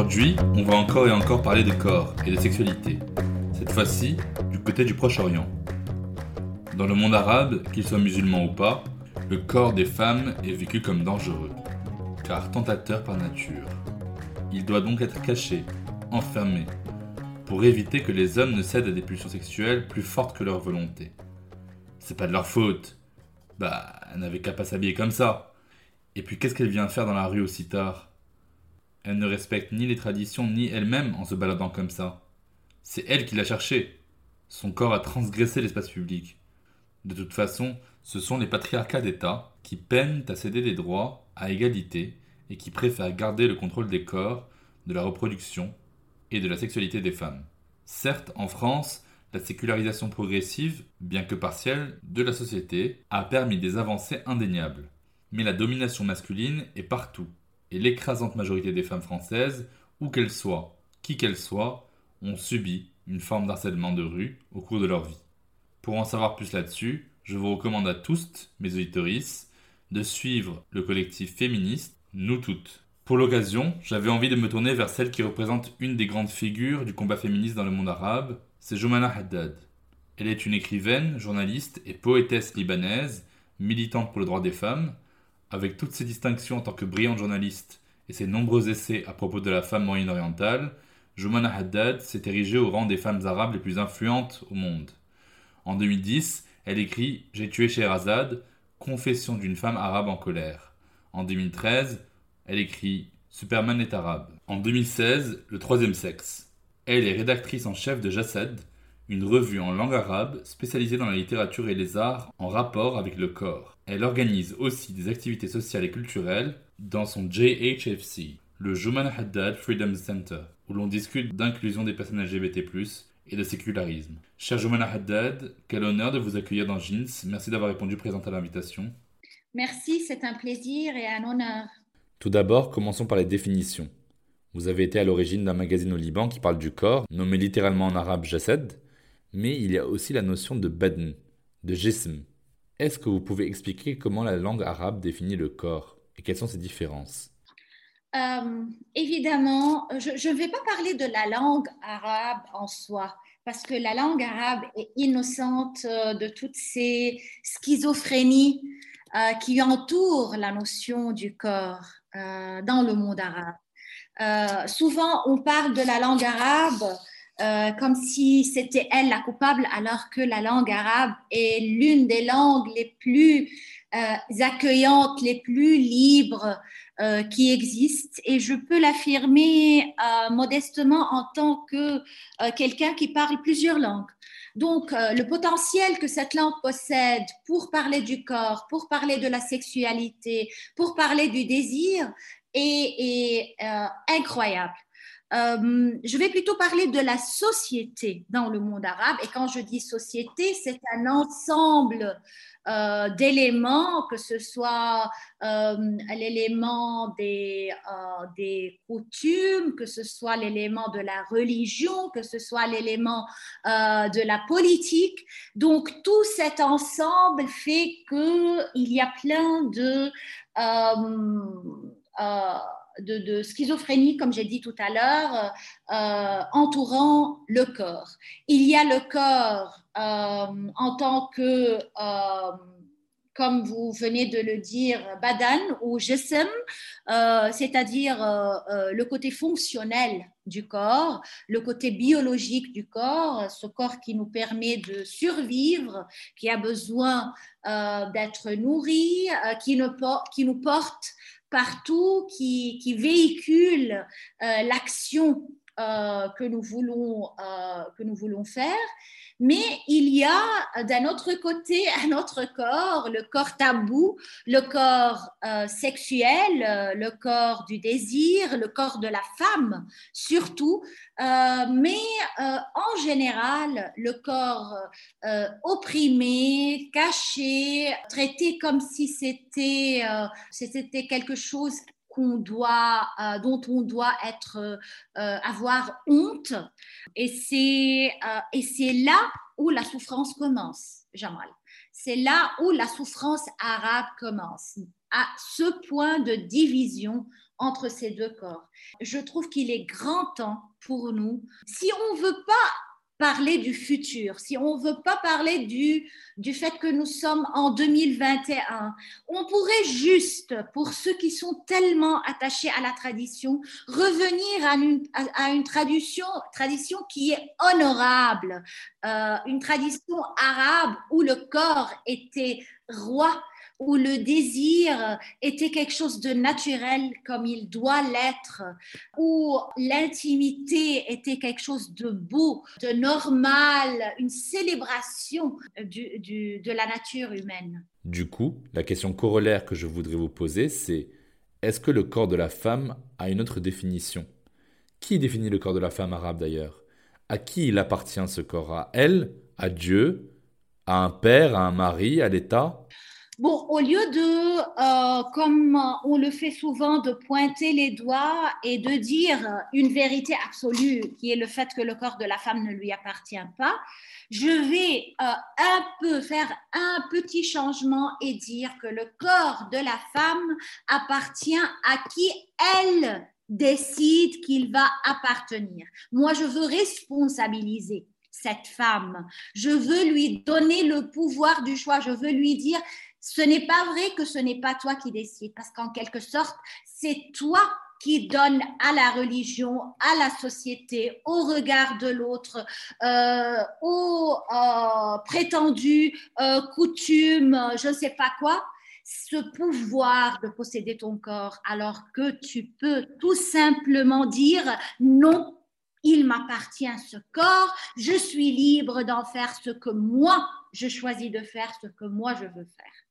Aujourd'hui on va encore et encore parler de corps et de sexualité, cette fois-ci du côté du Proche-Orient. Dans le monde arabe, qu'il soit musulman ou pas, le corps des femmes est vécu comme dangereux, car tentateur par nature. Il doit donc être caché, enfermé, pour éviter que les hommes ne cèdent à des pulsions sexuelles plus fortes que leur volonté. C'est pas de leur faute. Bah, elle n'avait qu'à pas s'habiller comme ça. Et puis qu'est-ce qu'elle vient faire dans la rue aussi tard? Elle ne respecte ni les traditions ni elle-même en se baladant comme ça. C'est elle qui l'a cherché. Son corps a transgressé l'espace public. De toute façon, ce sont les patriarcats d'État qui peinent à céder des droits à égalité et qui préfèrent garder le contrôle des corps, de la reproduction et de la sexualité des femmes. Certes, en France, la sécularisation progressive, bien que partielle, de la société a permis des avancées indéniables. Mais la domination masculine est partout et l'écrasante majorité des femmes françaises, où qu'elles soient, qui qu'elles soient, ont subi une forme d'harcèlement de rue au cours de leur vie. Pour en savoir plus là-dessus, je vous recommande à tous, mes auditorices, de suivre le collectif féministe Nous Toutes. Pour l'occasion, j'avais envie de me tourner vers celle qui représente une des grandes figures du combat féministe dans le monde arabe, c'est Jomana Haddad. Elle est une écrivaine, journaliste et poétesse libanaise, militante pour le droit des femmes, avec toutes ses distinctions en tant que brillante journaliste et ses nombreux essais à propos de la femme moyen-orientale, Jumana Haddad s'est érigée au rang des femmes arabes les plus influentes au monde. En 2010, elle écrit J'ai tué Sherazade, confession d'une femme arabe en colère. En 2013, elle écrit Superman est arabe. En 2016, Le troisième sexe. Elle est rédactrice en chef de Jassad, une revue en langue arabe spécialisée dans la littérature et les arts en rapport avec le corps. Elle organise aussi des activités sociales et culturelles dans son JHFC, le Juman Haddad Freedom Center, où l'on discute d'inclusion des personnes LGBT+, et de sécularisme. Cher Jumana Haddad, quel honneur de vous accueillir dans Jeans. Merci d'avoir répondu présent à l'invitation. Merci, c'est un plaisir et un honneur. Tout d'abord, commençons par les définitions. Vous avez été à l'origine d'un magazine au Liban qui parle du corps, nommé littéralement en arabe Jasad, mais il y a aussi la notion de badn, de jism. Est-ce que vous pouvez expliquer comment la langue arabe définit le corps et quelles sont ses différences? Euh, évidemment, je ne vais pas parler de la langue arabe en soi, parce que la langue arabe est innocente euh, de toutes ces schizophrénies euh, qui entourent la notion du corps dans le monde arabe. Souvent, on parle de la langue arabe euh, comme si c'était elle la coupable, alors que la langue arabe est l'une des langues les plus euh, accueillantes, les plus libres euh, qui existent. Et je peux l'affirmer modestement en tant que quelqu'un qui parle plusieurs langues. Donc, le potentiel que cette langue possède pour parler du corps, pour parler de la sexualité, pour parler du désir est, incroyable. Euh, je vais plutôt parler de la société dans le monde arabe. Et quand je dis société, c'est un ensemble euh, d'éléments, que ce soit euh, l'élément des, des coutumes, que ce soit l'élément de la religion, que ce soit l'élément de la politique. Donc tout cet ensemble fait qu'il y a plein de... euh, euh, de, schizophrénie, comme j'ai dit tout à l'heure, euh, entourant le corps. Il y a le corps en tant que comme vous venez de le dire, badan ou jesem, euh, c'est-à-dire euh, euh, le côté fonctionnel du corps, le côté biologique du corps, ce corps qui nous permet de survivre, qui a besoin d'être nourri, qui, nous porte partout, qui, qui véhicule l'action que, nous voulons, que nous voulons faire. Mais il y a d'un autre côté un autre corps, le corps tabou, le corps euh, sexuel, euh, le corps du désir, le corps de la femme surtout, euh, mais en général, le corps opprimé, caché, traité comme si c'était c'était quelque chose qu'on doit, euh, dont on doit être, euh, avoir honte. Et c'est, euh, et c'est là où la souffrance commence, Jamal. C'est là où la souffrance arabe commence, à ce point de division entre ces deux corps. Je trouve qu'il est grand temps pour nous, si on ne veut pas parler du futur, si on ne veut pas parler du, du fait que nous sommes en 2021, on pourrait juste, pour ceux qui sont tellement attachés à la tradition, revenir à une, à une tradition, tradition qui est honorable, euh, une tradition arabe où le corps était roi où le désir était quelque chose de naturel comme il doit l'être, où l'intimité était quelque chose de beau, de normal, une célébration de la nature humaine. Du coup, la question corollaire que je voudrais vous poser, c'est est-ce que le corps de la femme a une autre définition? Qui définit le corps de la femme arabe d'ailleurs? À qui il appartient ce corps? À elle? À Dieu? À un père? À un mari? À l'État? Bon, au lieu de, euh, comme on le fait souvent, de pointer les doigts et de dire une vérité absolue, qui est le fait que le corps de la femme ne lui appartient pas, je vais euh, un peu faire un petit changement et dire que le corps de la femme appartient à qui elle décide qu'il va appartenir. Moi, je veux responsabiliser cette femme. Je veux lui donner le pouvoir du choix. Je veux lui dire, ce n'est pas vrai que ce n'est pas toi qui décides, parce qu'en quelque sorte, c'est toi qui donne à la religion, à la société, au regard de l'autre, euh, aux euh, prétendues euh, coutumes, je ne sais pas quoi, ce pouvoir de posséder ton corps, alors que tu peux tout simplement dire non, il m'appartient ce corps, je suis libre d'en faire ce que moi, je choisis de faire, ce que moi, je veux faire.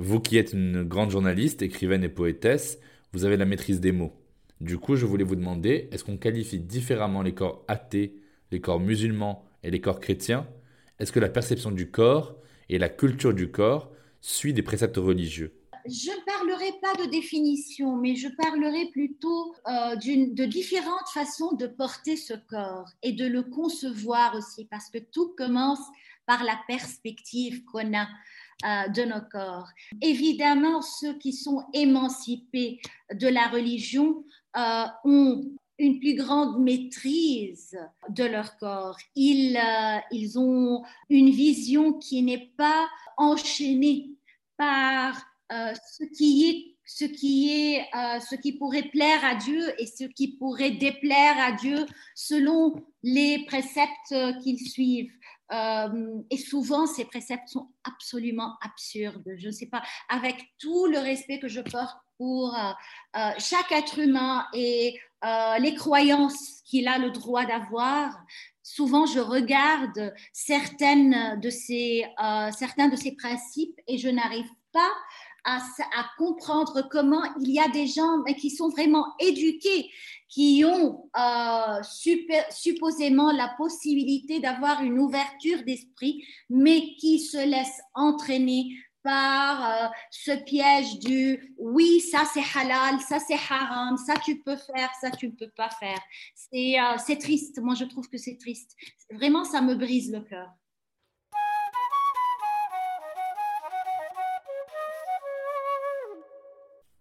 Vous qui êtes une grande journaliste, écrivaine et poétesse, vous avez la maîtrise des mots. Du coup, je voulais vous demander, est-ce qu'on qualifie différemment les corps athées, les corps musulmans et les corps chrétiens? Est-ce que la perception du corps et la culture du corps suit des préceptes religieux? Je ne parlerai pas de définition, mais je parlerai plutôt euh, de différentes façons de porter ce corps et de le concevoir aussi, parce que tout commence par la perspective qu'on a de nos corps. Évidemment, ceux qui sont émancipés de la religion euh, ont une plus grande maîtrise de leur corps. Ils, euh, ils ont une vision qui n'est pas enchaînée par ce qui est ce qui est ce qui pourrait plaire à Dieu et ce qui pourrait déplaire à Dieu selon les préceptes qu'ils suivent. Euh, et souvent, ces préceptes sont absolument absurdes. Je ne sais pas, avec tout le respect que je porte pour euh, euh, chaque être humain et les croyances qu'il a le droit d'avoir, souvent je regarde certaines de ces, certains de ces principes et je n'arrive pas à, comprendre comment il y a des gens qui sont vraiment éduqués, qui ont euh, supposément la possibilité d'avoir une ouverture d'esprit, mais qui se laissent entraîner par euh, ce piège du oui, ça c'est halal, ça c'est haram, ça tu peux faire, ça tu ne peux pas faire. Euh, c'est triste, moi je trouve que c'est triste. Vraiment, ça me brise le cœur.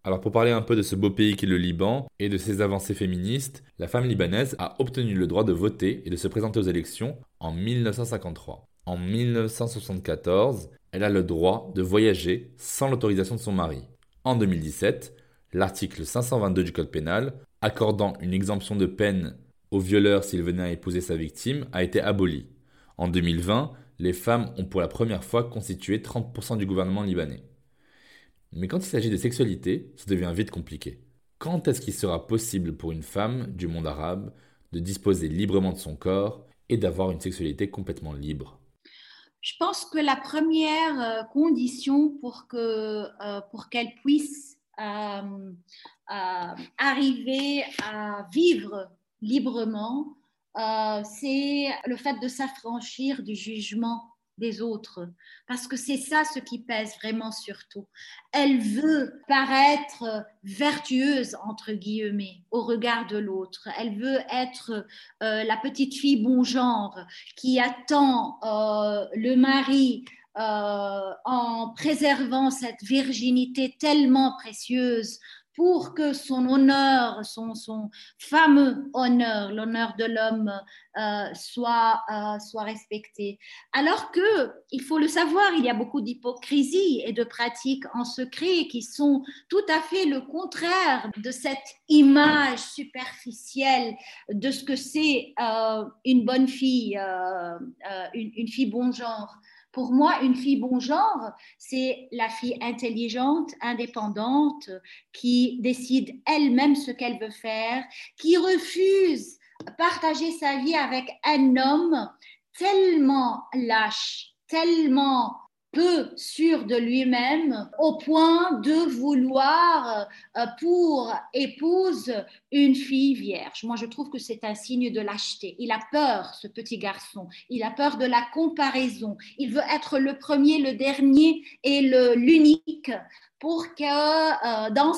Alors pour parler un peu de ce beau pays qu'est le Liban et de ses avancées féministes, la femme libanaise a obtenu le droit de voter et de se présenter aux élections en 1953. En 1974, elle a le droit de voyager sans l'autorisation de son mari. En 2017, l'article 522 du Code pénal, accordant une exemption de peine aux violeurs s'il venait à épouser sa victime, a été aboli. En 2020, les femmes ont pour la première fois constitué 30% du gouvernement libanais. Mais quand il s'agit de sexualité, ça devient vite compliqué. Quand est-ce qu'il sera possible pour une femme du monde arabe de disposer librement de son corps et d'avoir une sexualité complètement libre? Je pense que la première euh, condition pour qu'elle euh, pour qu'elle puisse euh, arriver à vivre librement, c'est le fait de s'affranchir du jugement des autres, parce que c'est ça ce qui pèse vraiment surtout. Elle veut paraître vertueuse, entre guillemets, au regard de l'autre. Elle veut être euh, la petite fille bon genre qui attend euh, le mari euh, en préservant cette virginité tellement précieuse pour que son honneur, son, fameux honneur, l'honneur de l'homme, euh, soit, euh, soit respecté. Alors que, il faut le savoir, il y a beaucoup d'hypocrisie et de pratiques en secret qui sont tout à fait le contraire de cette image superficielle de ce que c'est euh, une bonne fille, une fille bon genre. Pour moi, une fille bon genre, c'est la fille intelligente, indépendante, qui décide elle-même ce qu'elle veut faire, qui refuse partager sa vie avec un homme tellement lâche, tellement sûr de lui-même au point de vouloir euh, pour épouse une fille vierge. Moi, je trouve que c'est un signe de lâcheté. Il a peur, ce petit garçon. Il a peur de la comparaison. Il veut être le premier, le dernier et l'unique pour que euh, dans,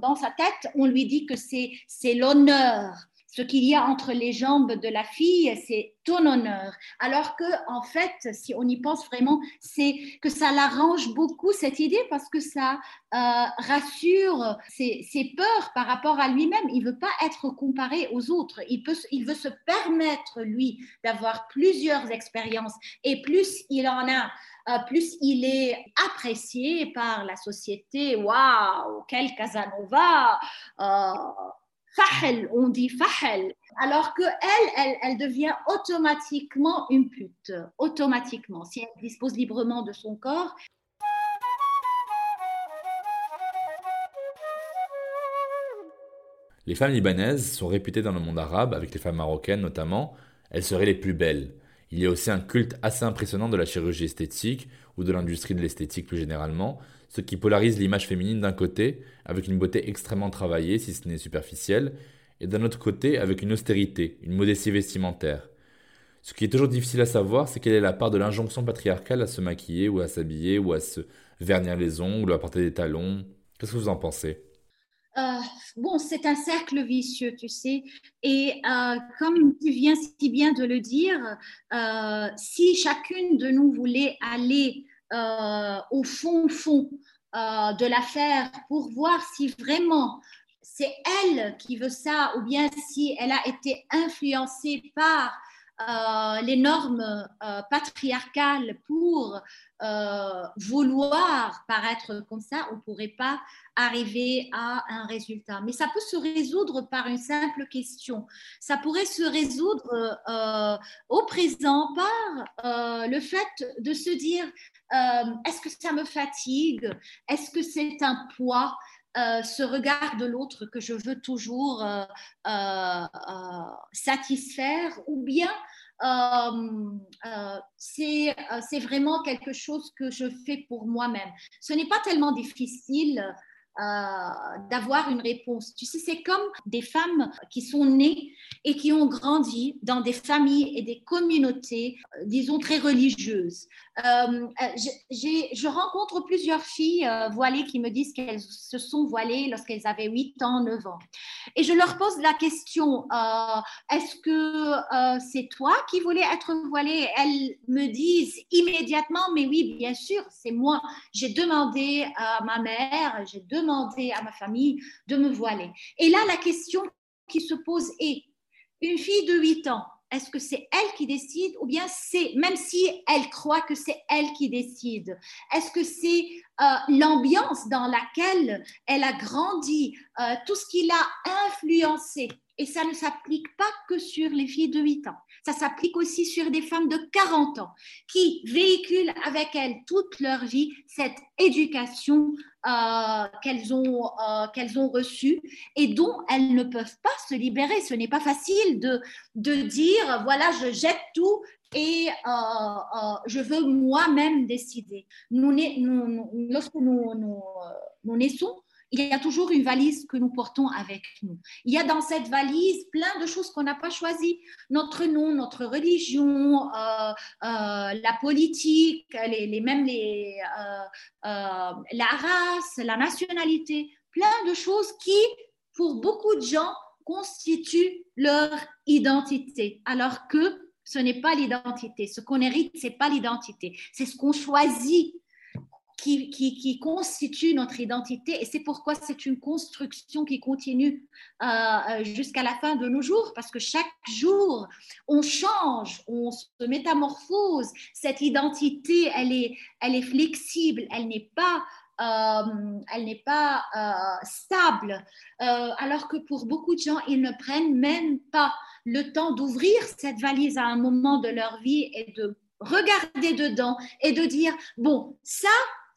dans sa tête, on lui dit que c'est l'honneur ce qu'il y a entre les jambes de la fille, c'est ton honneur. Alors que, en fait, si on y pense vraiment, c'est que ça l'arrange beaucoup cette idée parce que ça euh, rassure ses, peurs par rapport à lui-même. Il veut pas être comparé aux autres. Il veut se permettre lui d'avoir plusieurs expériences et plus il en a. Euh, plus il est apprécié par la société. Waouh, quel Casanova! Euh, on dit fahel, alors que elle, elle, devient automatiquement une pute, automatiquement, si elle dispose librement de son corps. Les femmes libanaises sont réputées dans le monde arabe, avec les femmes marocaines notamment, elles seraient les plus belles. Il y a aussi un culte assez impressionnant de la chirurgie esthétique ou de l'industrie de l'esthétique plus généralement, ce qui polarise l'image féminine d'un côté, avec une beauté extrêmement travaillée, si ce n'est superficielle, et d'un autre côté, avec une austérité, une modestie vestimentaire. Ce qui est toujours difficile à savoir, c'est quelle est la part de l'injonction patriarcale à se maquiller ou à s'habiller ou à se vernir les ongles ou à porter des talons. Qu'est-ce que vous en pensez? Euh, bon, c'est un cercle vicieux, tu sais. Et euh, comme tu viens si bien de le dire, euh, si chacune de nous voulait aller au fond, fond de l'affaire pour voir si vraiment c'est elle qui veut ça ou bien si elle a été influencée par euh, les normes patriarcales pour vouloir paraître comme ça, on ne pourrait pas arriver à un résultat. Mais ça peut se résoudre par une simple question. Ça pourrait se résoudre au présent par le fait de se dire euh, est-ce que ça me fatigue? Est-ce que c'est un poids? Euh, ce regard de l'autre que je veux toujours euh, satisfaire ou bien c'est vraiment quelque chose que je fais pour moi-même. Ce n'est pas tellement difficile euh, d'avoir une réponse. Tu sais, c'est comme des femmes qui sont nées et qui ont grandi dans des familles et des communautés, euh, disons, très religieuses. Euh, je rencontre plusieurs filles voilées qui me disent qu'elles se sont voilées lorsqu'elles avaient 8 ans, 9 ans. Et je leur pose la question, est-ce que c'est toi qui voulais être voilée? Elles me disent immédiatement, mais oui, bien sûr, c'est moi. J'ai demandé à ma mère, j'ai demandé à ma famille de me voiler. Et là, la question qui se pose est, une fille de 8 ans, est-ce que c'est elle qui décide ou bien c'est, même si elle croit que c'est elle qui décide, est-ce que c'est euh, l'ambiance dans laquelle elle a grandi, euh, tout ce qui l'a influencé Et ça ne s'applique pas que sur les filles de 8 ans, ça s'applique aussi sur des femmes de 40 ans qui véhiculent avec elles toute leur vie cette éducation euh, qu'elles ont, euh, qu'elles ont reçues et dont elles ne peuvent pas se libérer. Ce n'est pas facile de, de dire, voilà, je jette tout et euh, je veux moi-même décider. Lorsque nous naissons, il y a toujours une valise que nous portons avec nous. Il y a dans cette valise plein de choses qu'on n'a pas choisies. Notre nom, notre religion, euh, euh, la politique, les, même les, euh, la race, la nationalité, plein de choses qui, pour beaucoup de gens, constituent leur identité, alors que ce n'est pas l'identité. Ce qu'on hérite, c'est pas l'identité. C'est ce qu'on choisit qui, constitue notre identité et c'est pourquoi c'est une construction qui continue euh, euh, jusqu'à la fin de nos jours parce que chaque jour on change, on se métamorphose. Cette identité, elle est, elle est flexible, elle n'est pas euh, elle n'est pas stable, alors que pour beaucoup de gens, ils ne prennent même pas le temps d'ouvrir cette valise à un moment de leur vie et de regarder dedans et de dire, bon, ça,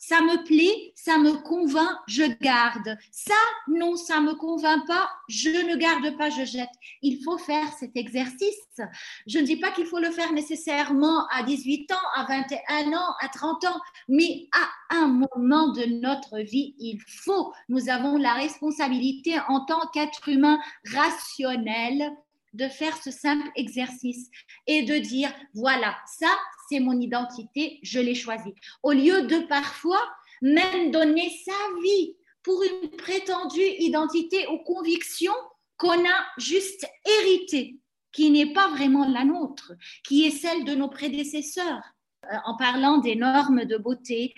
ça me plaît, ça me convainc, je garde. Ça, non, ça me convainc pas, je ne garde pas, je jette. Il faut faire cet exercice. Je ne dis pas qu'il faut le faire nécessairement à 18 ans, à 21 ans, à 30 ans, mais à un moment de notre vie, il faut. Nous avons la responsabilité en tant qu'être humain rationnel de faire ce simple exercice et de dire, voilà, ça, c'est mon identité, je l'ai choisie. Au lieu de parfois même donner sa vie pour une prétendue identité ou conviction qu'on a juste héritée, qui n'est pas vraiment la nôtre, qui est celle de nos prédécesseurs. Euh, en parlant des normes de beauté,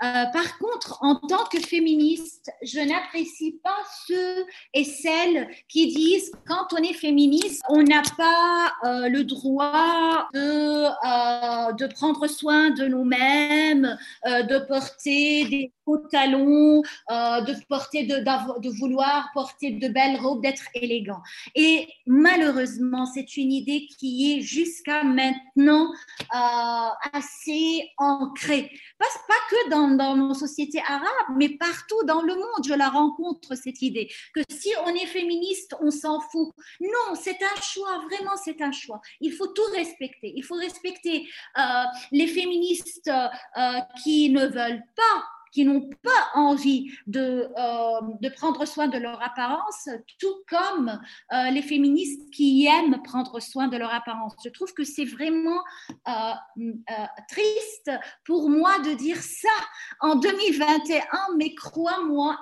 euh, par contre, en tant que féministe, je n'apprécie pas ceux et celles qui disent quand on est féministe, on n'a pas euh, le droit de, euh, de, prendre soin de nous-mêmes, de porter des hauts talons, de porter de, de vouloir porter de belles robes, d'être élégant. Et malheureusement, c'est une idée qui est jusqu'à maintenant assez ancrée. Pas que dans dans, nos sociétés arabes, mais partout dans le monde, je la rencontre, cette idée, que si on est féministe, on s'en fout. Non, c'est un choix, vraiment, c'est un choix. Il faut tout respecter. Il faut respecter euh, les féministes euh, qui ne veulent pas qui n'ont pas envie de, euh, de, prendre soin de leur apparence, tout comme euh, les féministes qui aiment prendre soin de leur apparence. Je trouve que c'est vraiment euh, triste pour moi de dire ça en 2021, mais crois-moi,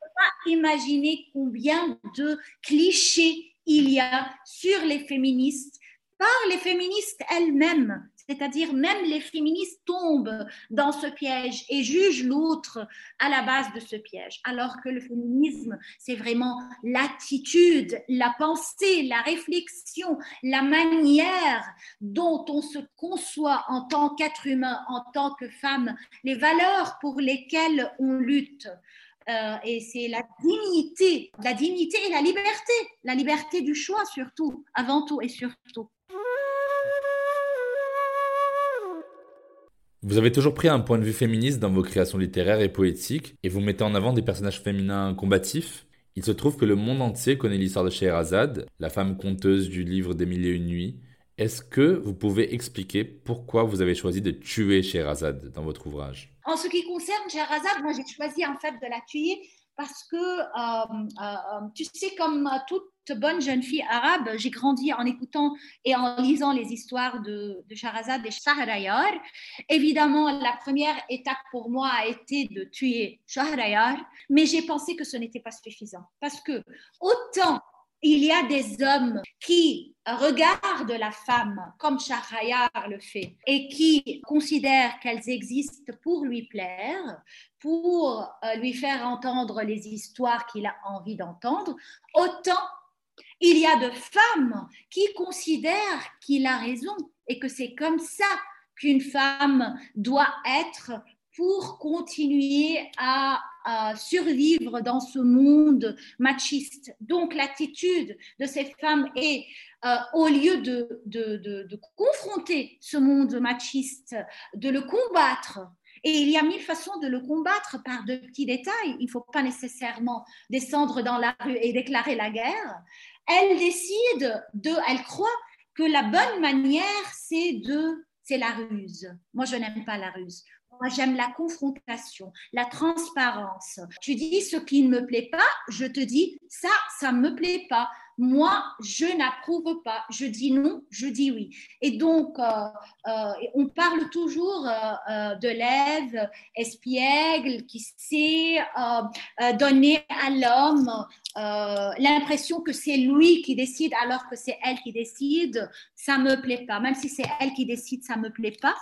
pas imaginer combien de clichés il y a sur les féministes par les féministes elles-mêmes. C'est-à-dire même les féministes tombent dans ce piège et jugent l'autre à la base de ce piège, alors que le féminisme, c'est vraiment l'attitude, la pensée, la réflexion, la manière dont on se conçoit en tant qu'être humain, en tant que femme, les valeurs pour lesquelles on lutte. Euh, et c'est la dignité, la dignité et la liberté, la liberté du choix surtout, avant tout et surtout. Vous avez toujours pris un point de vue féministe dans vos créations littéraires et poétiques, et vous mettez en avant des personnages féminins combatifs. Il se trouve que le monde entier connaît l'histoire de Scheherazade, la femme conteuse du livre des mille et une nuits. Est-ce que vous pouvez expliquer pourquoi vous avez choisi de tuer Scheherazade dans votre ouvrage? En ce qui concerne Scheherazade, moi j'ai choisi en fait de la tuer parce que, euh, euh, tu sais, comme toute bonne jeune fille arabe, j'ai grandi en écoutant et en lisant les histoires de, de Shahrazad et Shahrayar. Évidemment, la première étape pour moi a été de tuer Shahrayar, mais j'ai pensé que ce n'était pas suffisant parce que autant il y a des hommes qui regardent la femme comme Shahryar le fait et qui considèrent qu'elles existent pour lui plaire, pour euh, lui faire entendre les histoires qu'il a envie d'entendre, autant il y a de femmes qui considèrent qu'il a raison et que c'est comme ça qu'une femme doit être pour continuer à, survivre dans ce monde machiste. Donc l'attitude de ces femmes est, euh, au lieu de, de, confronter ce monde machiste, de le combattre, et il y a mille façons de le combattre par de petits détails. Il ne faut pas nécessairement descendre dans la rue et déclarer la guerre. Elle décide de, elle croit que la bonne manière, c'est de, c'est la ruse. Moi, je n'aime pas la ruse. Moi, j'aime la confrontation, la transparence. Tu dis ce qui ne me plaît pas, je te dis ça, ça ne me plaît pas moi, je n'approuve pas. Je dis non, je dis oui. Et donc, euh, euh, on parle toujours euh, de l'Ève espiègle qui sait donner à l'homme l'impression que c'est lui qui décide alors que c'est elle qui décide. Ça me plaît pas. Même si c'est elle qui décide, ça me plaît pas.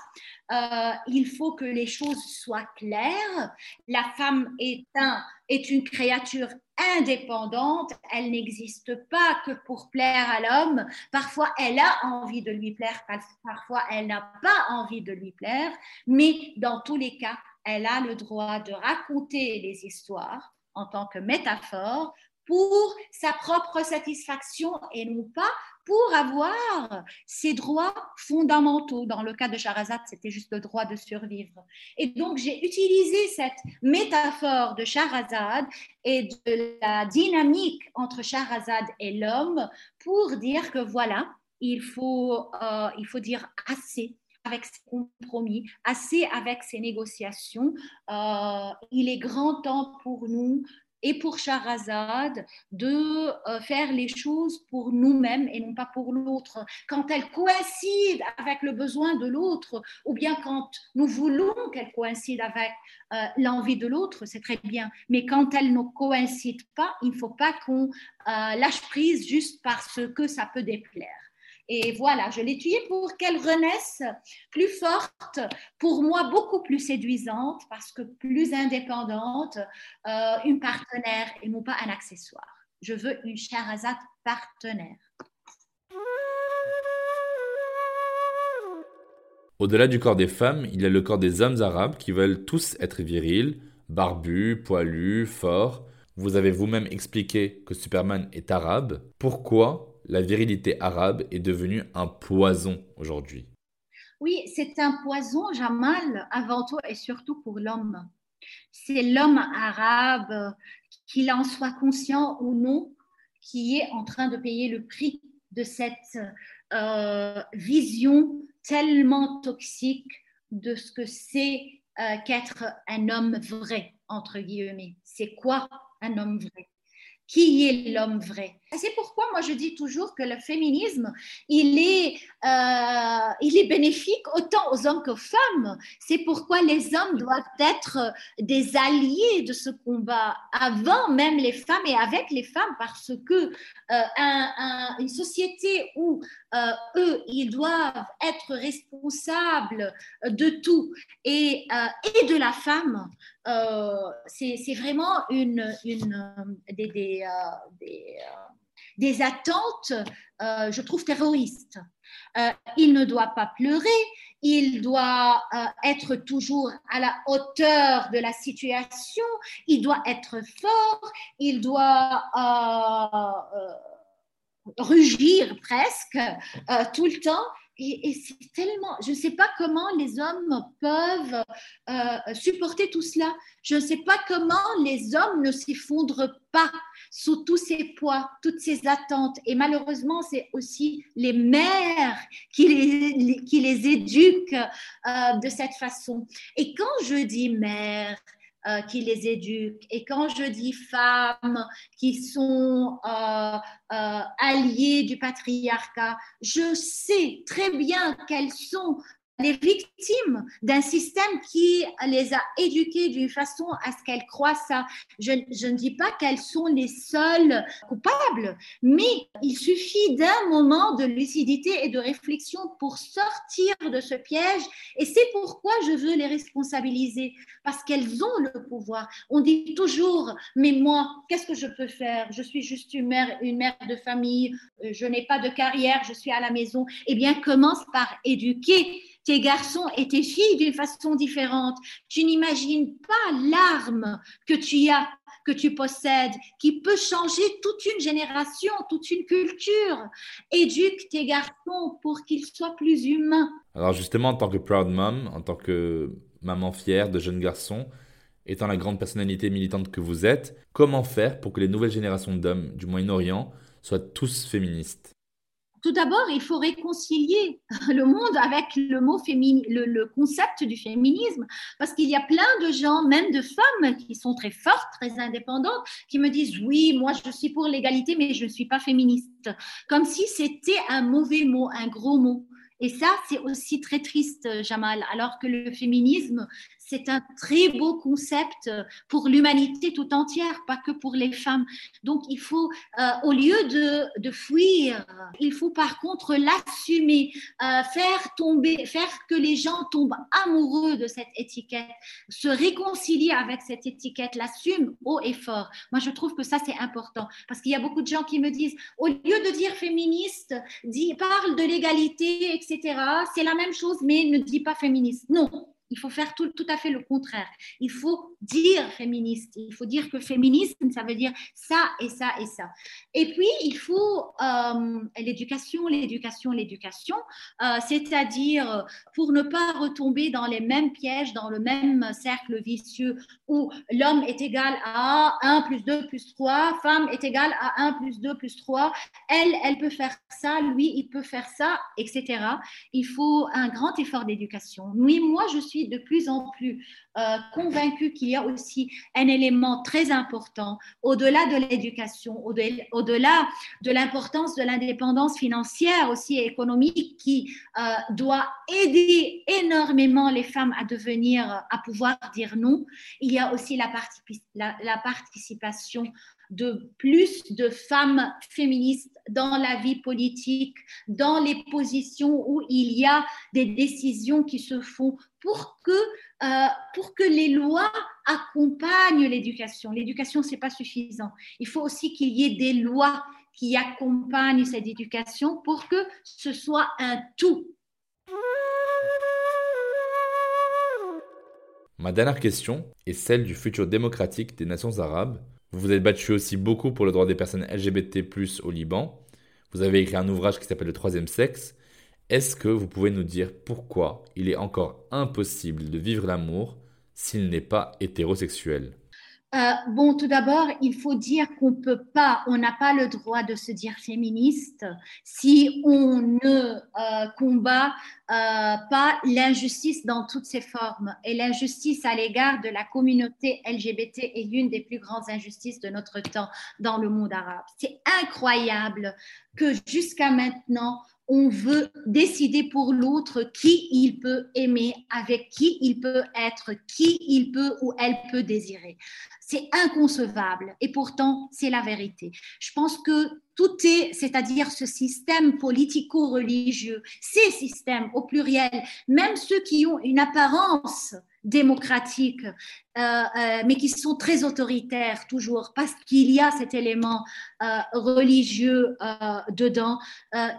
il faut que les choses soient claires. La femme est une créature indépendante, elle n'existe pas que pour plaire à l'homme. Parfois, elle a envie de lui plaire, parfois, elle n'a pas envie de lui plaire, mais dans tous les cas, elle a le droit de raconter les histoires en tant que métaphore pour sa propre satisfaction et non pas pour avoir ses droits fondamentaux. Dans le cas de Shahrazad, c'était juste le droit de survivre. Et donc, j'ai utilisé cette métaphore de Shahrazad et de la dynamique entre Shahrazad et l'homme pour dire que voilà, il faut, euh, il faut dire assez avec ses compromis, assez avec ses négociations. Euh, il est grand temps pour nous et pour Shahrazad de euh, faire les choses pour nous-mêmes et non pas pour l'autre. Quand elles coïncident avec le besoin de l'autre, ou bien quand nous voulons qu'elles coïncident avec euh, l'envie de l'autre, c'est très bien. Mais quand elles ne coïncident pas, il ne faut pas qu'on euh, lâche prise juste parce que ça peut déplaire. Et voilà, je l'ai tuée pour qu'elle renaisse plus forte, pour moi beaucoup plus séduisante, parce que plus indépendante, euh, une partenaire et non pas un accessoire. Je veux une Charazade partenaire. Au-delà du corps des femmes, il y a le corps des hommes arabes qui veulent tous être virils, barbus, poilus, forts. Vous avez vous-même expliqué que Superman est arabe. Pourquoi la virilité arabe est devenue un poison aujourd'hui. Oui, c'est un poison, Jamal, avant tout et surtout pour l'homme. C'est l'homme arabe, qu'il en soit conscient ou non, qui est en train de payer le prix de cette euh, vision tellement toxique de ce que c'est euh, qu'être un homme vrai, entre guillemets. C'est quoi un homme vrai? Qui est l'homme vrai. C'est pourquoi moi je dis toujours que le féminisme, il est, euh, il est bénéfique autant aux hommes qu'aux femmes. C'est pourquoi les hommes doivent être des alliés de ce combat avant même les femmes et avec les femmes parce que euh, une société où euh, eux, ils doivent être responsables de tout et, et de la femme, c'est vraiment une, une des, des, des attentes, euh, je trouve, terroristes. Euh, il ne doit pas pleurer, il doit euh, être toujours à la hauteur de la situation, il doit être fort, il doit rugir presque tout le temps et, c'est tellement, je ne sais pas comment les hommes peuvent euh, supporter tout cela. Je ne sais pas comment les hommes ne s'effondrent pas sous tous ces poids, toutes ces attentes. Et malheureusement, c'est aussi les mères qui les, qui les éduquent euh, de cette façon. Et quand je dis mère, euh, qui les éduquent. Et quand je dis femmes qui sont euh, euh, alliées du patriarcat, je sais très bien qu'elles sont les victimes d'un système qui les a éduquées d'une façon à ce qu'elles croient ça. Je, je ne dis pas qu'elles sont les seules coupables, mais il suffit d'un moment de lucidité et de réflexion pour sortir de ce piège. Et c'est pourquoi je veux les responsabiliser, parce qu'elles ont le pouvoir. On dit toujours, mais moi, qu'est-ce que je peux faire? Je suis juste une mère, une mère de famille, euh, je n'ai pas de carrière, je suis à la maison. Eh bien, commence par éduquer tes garçons et tes filles d'une façon différente. Tu n'imagines pas l'arme que tu as, que tu possèdes, qui peut changer toute une génération, toute une culture. Éduque tes garçons pour qu'ils soient plus humains. Alors justement, en tant que proud mom, en tant que maman fière de jeunes garçons, étant la grande personnalité militante que vous êtes, comment faire pour que les nouvelles générations d'hommes du Moyen-Orient soient tous féministes? Tout d'abord, il faut réconcilier le monde avec le mot le, le, concept du féminisme, parce qu'il y a plein de gens, même de femmes, qui sont très fortes, très indépendantes, qui me disent oui, moi je suis pour l'égalité, mais je ne suis pas féministe, comme si c'était un mauvais mot, un gros mot. Et ça, c'est aussi très triste, Jamal, alors que le féminisme, c'est un très beau concept pour l'humanité tout entière, pas que pour les femmes. Donc, il faut, euh, au lieu de, fuir, il faut par contre l'assumer, euh, faire tomber, faire que les gens tombent amoureux de cette étiquette, se réconcilier avec cette étiquette, l'assume haut et fort. Moi, je trouve que ça, c'est important parce qu'il y a beaucoup de gens qui me disent, au lieu de dire féministe, parle de l'égalité, etc., c'est la même chose, mais ne dit pas féministe. Non, il faut faire tout, tout, à fait le contraire. Il faut dire féministe. Il faut dire que féminisme, ça veut dire ça et ça et ça. Et puis, il faut euh, l'éducation, l'éducation, l'éducation, euh, c'est-à-dire pour ne pas retomber dans les mêmes pièges, dans le même cercle vicieux où l'homme est égal à 1 plus 2 plus 3, femme est égale à 1 plus 2 plus 3, elle, elle peut faire ça, lui, il peut faire ça, etc. Il faut un grand effort d'éducation. Oui, moi, je suis de plus en plus euh, convaincue qu'il y a aussi un élément très important au-delà de l'éducation, au-delà de l'importance de l'indépendance financière aussi et économique qui euh, doit aider énormément les femmes à devenir, à pouvoir dire non. Il y a aussi la, participation de plus de femmes féministes dans la vie politique, dans les positions où il y a des décisions qui se font pour que, euh, pour que les lois accompagnent l'éducation. L'éducation, ce n'est pas suffisant. Il faut aussi qu'il y ait des lois qui accompagnent cette éducation pour que ce soit un tout. Ma dernière question est celle du futur démocratique des nations arabes. Vous vous êtes battu aussi beaucoup pour le droit des personnes LGBT au Liban. Vous avez écrit un ouvrage qui s'appelle Le troisième sexe. Est-ce que vous pouvez nous dire pourquoi il est encore impossible de vivre l'amour s'il n'est pas hétérosexuel? Euh, bon, tout d'abord, il faut dire qu'on peut pas, on n'a pas le droit de se dire féministe si on ne euh, combat euh, pas l'injustice dans toutes ses formes. Et l'injustice à l'égard de la communauté LGBT est l'une des plus grandes injustices de notre temps dans le monde arabe. C'est incroyable que jusqu'à maintenant, on veut décider pour l'autre qui il peut aimer, avec qui il peut être, qui il peut ou elle peut désirer. C'est inconcevable et pourtant c'est la vérité. Je pense que tout est, c'est-à-dire ce système politico-religieux, ces systèmes au pluriel, même ceux qui ont une apparence démocratique, euh, euh, mais qui sont très autoritaires toujours, parce qu'il y a cet élément euh, religieux dedans,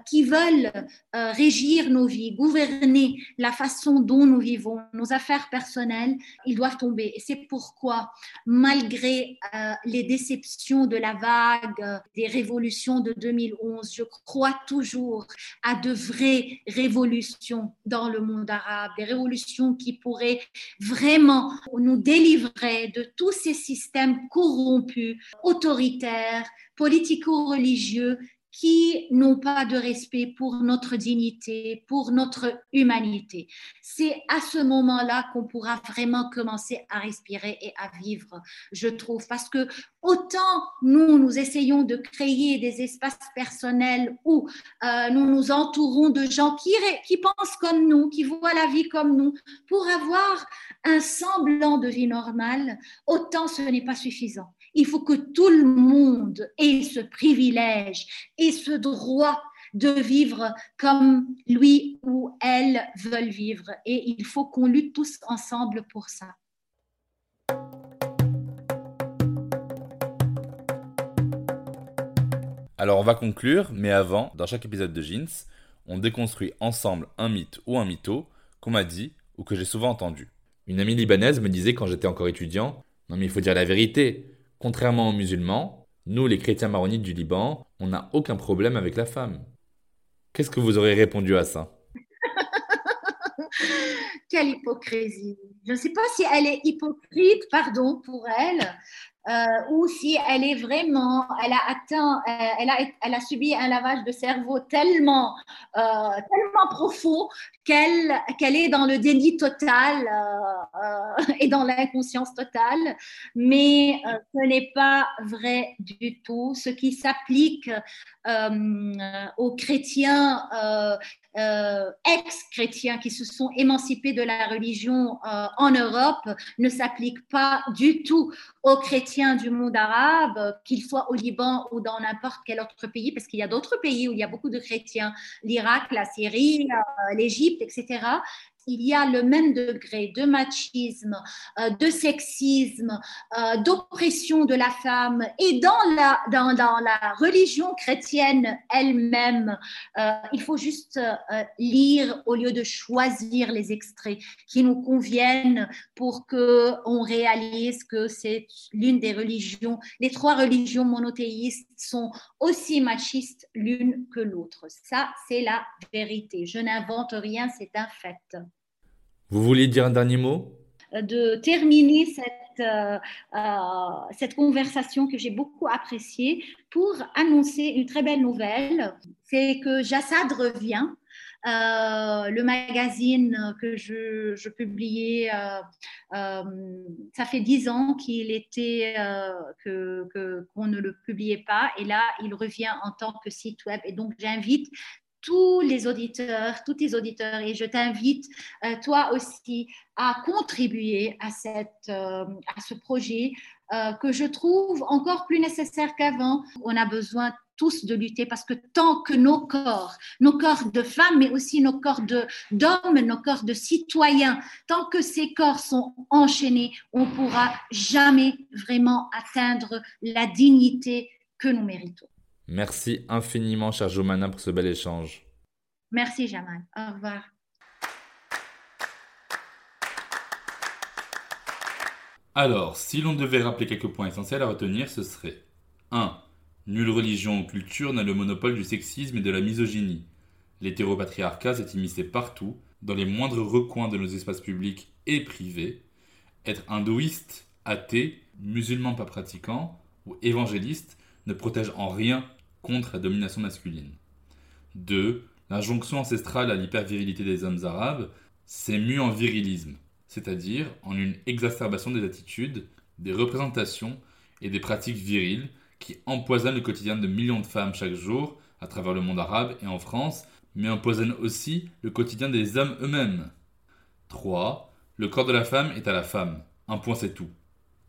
qui veulent régir nos vies, gouverner la façon dont nous vivons, nos affaires personnelles, ils doivent tomber. Et c'est pourquoi, malgré les déceptions de la vague des révolutions de 2011, je crois toujours à de vraies révolutions dans le monde arabe, des révolutions qui pourraient vraiment nous délivrer de tous ces systèmes corrompus, autoritaires, politico-religieux qui n'ont pas de respect pour notre dignité, pour notre humanité. C'est à ce moment-là qu'on pourra vraiment commencer à respirer et à vivre, je trouve, parce que autant nous, nous essayons de créer des espaces personnels où euh, nous nous entourons de gens qui, qui pensent comme nous, qui voient la vie comme nous, pour avoir un semblant de vie normale, autant ce n'est pas suffisant. Il faut que tout le monde ait ce privilège et ce droit de vivre comme lui ou elle veulent vivre. Et il faut qu'on lutte tous ensemble pour ça. Alors on va conclure, mais avant, dans chaque épisode de Jeans, on déconstruit ensemble un mythe ou un mytho qu'on m'a dit ou que j'ai souvent entendu. Une amie libanaise me disait quand j'étais encore étudiant, non mais il faut dire la vérité, Contrairement aux musulmans, nous, les chrétiens maronites du Liban, on n'a aucun problème avec la femme. Qu'est-ce que vous auriez répondu à ça? Quelle hypocrisie. Je ne sais pas si elle est hypocrite, pardon pour elle, euh, ou si elle est vraiment, elle a atteint, euh, elle, a, elle a subi un lavage de cerveau tellement, euh, tellement profond qu'elle est dans le déni total et dans l'inconscience totale. Mais ce n'est pas vrai du tout. Ce qui s'applique aux chrétiens ex-chrétiens qui se sont émancipés de la religion en Europe ne s'applique pas du tout aux chrétiens du monde arabe, qu'ils soient au Liban ou dans n'importe quel autre pays, parce qu'il y a d'autres pays où il y a beaucoup de chrétiens, l'Irak, la Syrie, euh, l'Égypte, etc il y a le même degré de machisme, euh, de sexisme, euh, d'oppression de la femme et dans la, religion chrétienne elle-même, euh, il faut juste lire au lieu de choisir les extraits qui nous conviennent pour que on réalise que c'est l'une des religions, les trois religions monothéistes sont aussi machistes l'une que l'autre. Ça, c'est la vérité. Je n'invente rien, c'est un fait. Vous vouliez dire un dernier mot? Euh, De terminer cette, euh, euh, cette conversation que j'ai beaucoup appréciée pour annoncer une très belle nouvelle. C'est que Jassad revient. le magazine que je, je publiais, ça fait dix ans qu'il était que qu'on ne le publiait pas, et là il revient en tant que site web. Et donc j'invite tous les auditeurs, tous les auditeurs, et je t'invite, euh, toi aussi, à contribuer à, euh, ce projet euh, que je trouve encore plus nécessaire qu'avant. On a besoin tous de lutter parce que tant que nos corps, nos corps de femmes, mais aussi nos corps d'hommes, nos corps de citoyens, tant que ces corps sont enchaînés, on ne pourra jamais vraiment atteindre la dignité que nous méritons. Merci infiniment, cher Jomana, pour ce bel échange. Merci, Jamal. Au revoir. Alors, si l'on devait rappeler quelques points essentiels à retenir, ce serait 1. Nulle religion ou culture n'a le monopole du sexisme et de la misogynie. L'hétéropatriarcat s'est immiscé partout, dans les moindres recoins de nos espaces publics et privés. Être hindouiste, athée, musulman pas pratiquant ou évangéliste ne protège en rien contre la domination masculine. 2. L'injonction ancestrale à l'hypervirilité des hommes arabes s'est mue en virilisme, c'est-à-dire en une exacerbation des attitudes, des représentations et des pratiques viriles qui empoisonnent le quotidien de millions de femmes chaque jour à travers le monde arabe et en France, mais empoisonnent aussi le quotidien des hommes eux-mêmes. 3. Le corps de la femme est à la femme. Un point c'est tout.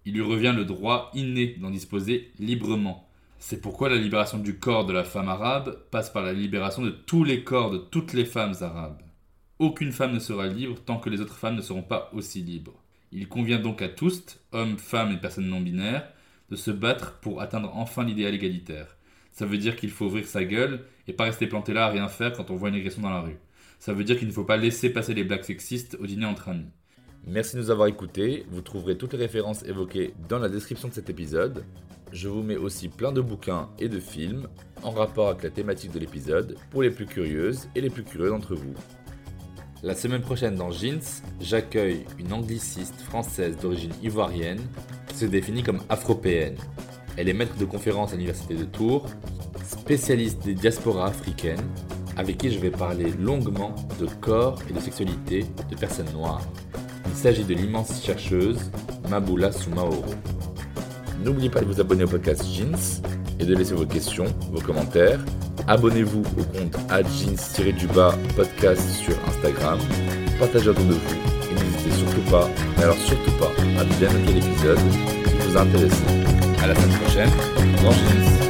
Il lui revient le droit inné d'en disposer librement, c'est pourquoi la libération du corps de la femme arabe passe par la libération de tous les corps de toutes les femmes arabes. Aucune femme ne sera libre tant que les autres femmes ne seront pas aussi libres. Il convient donc à tous, hommes, femmes et personnes non binaires, de se battre pour atteindre enfin l'idéal égalitaire. Ça veut dire qu'il faut ouvrir sa gueule et pas rester planté là à rien faire quand on voit une agression dans la rue. Ça veut dire qu'il ne faut pas laisser passer les blagues sexistes au dîner entre amis. Merci de nous avoir écoutés. Vous trouverez toutes les références évoquées dans la description de cet épisode. Je vous mets aussi plein de bouquins et de films en rapport avec la thématique de l'épisode pour les plus curieuses et les plus curieux d'entre vous. La semaine prochaine dans Jeans, j'accueille une angliciste française d'origine ivoirienne qui se définit comme afropéenne. Elle est maître de conférences à l'université de Tours. spécialiste des diasporas africaines, avec qui je vais parler longuement de corps et de sexualité de personnes noires. Il s'agit de l'immense chercheuse Mabula Soumaoro. N'oubliez pas de vous abonner au podcast Jeans et de laisser vos questions, vos commentaires. Abonnez-vous au compte jeans-du-bas podcast sur Instagram. Partagez autour de vous et n'hésitez surtout pas, mais alors surtout pas, à bien noter l'épisode si vous a intéressé. À la semaine prochaine dans Jeans.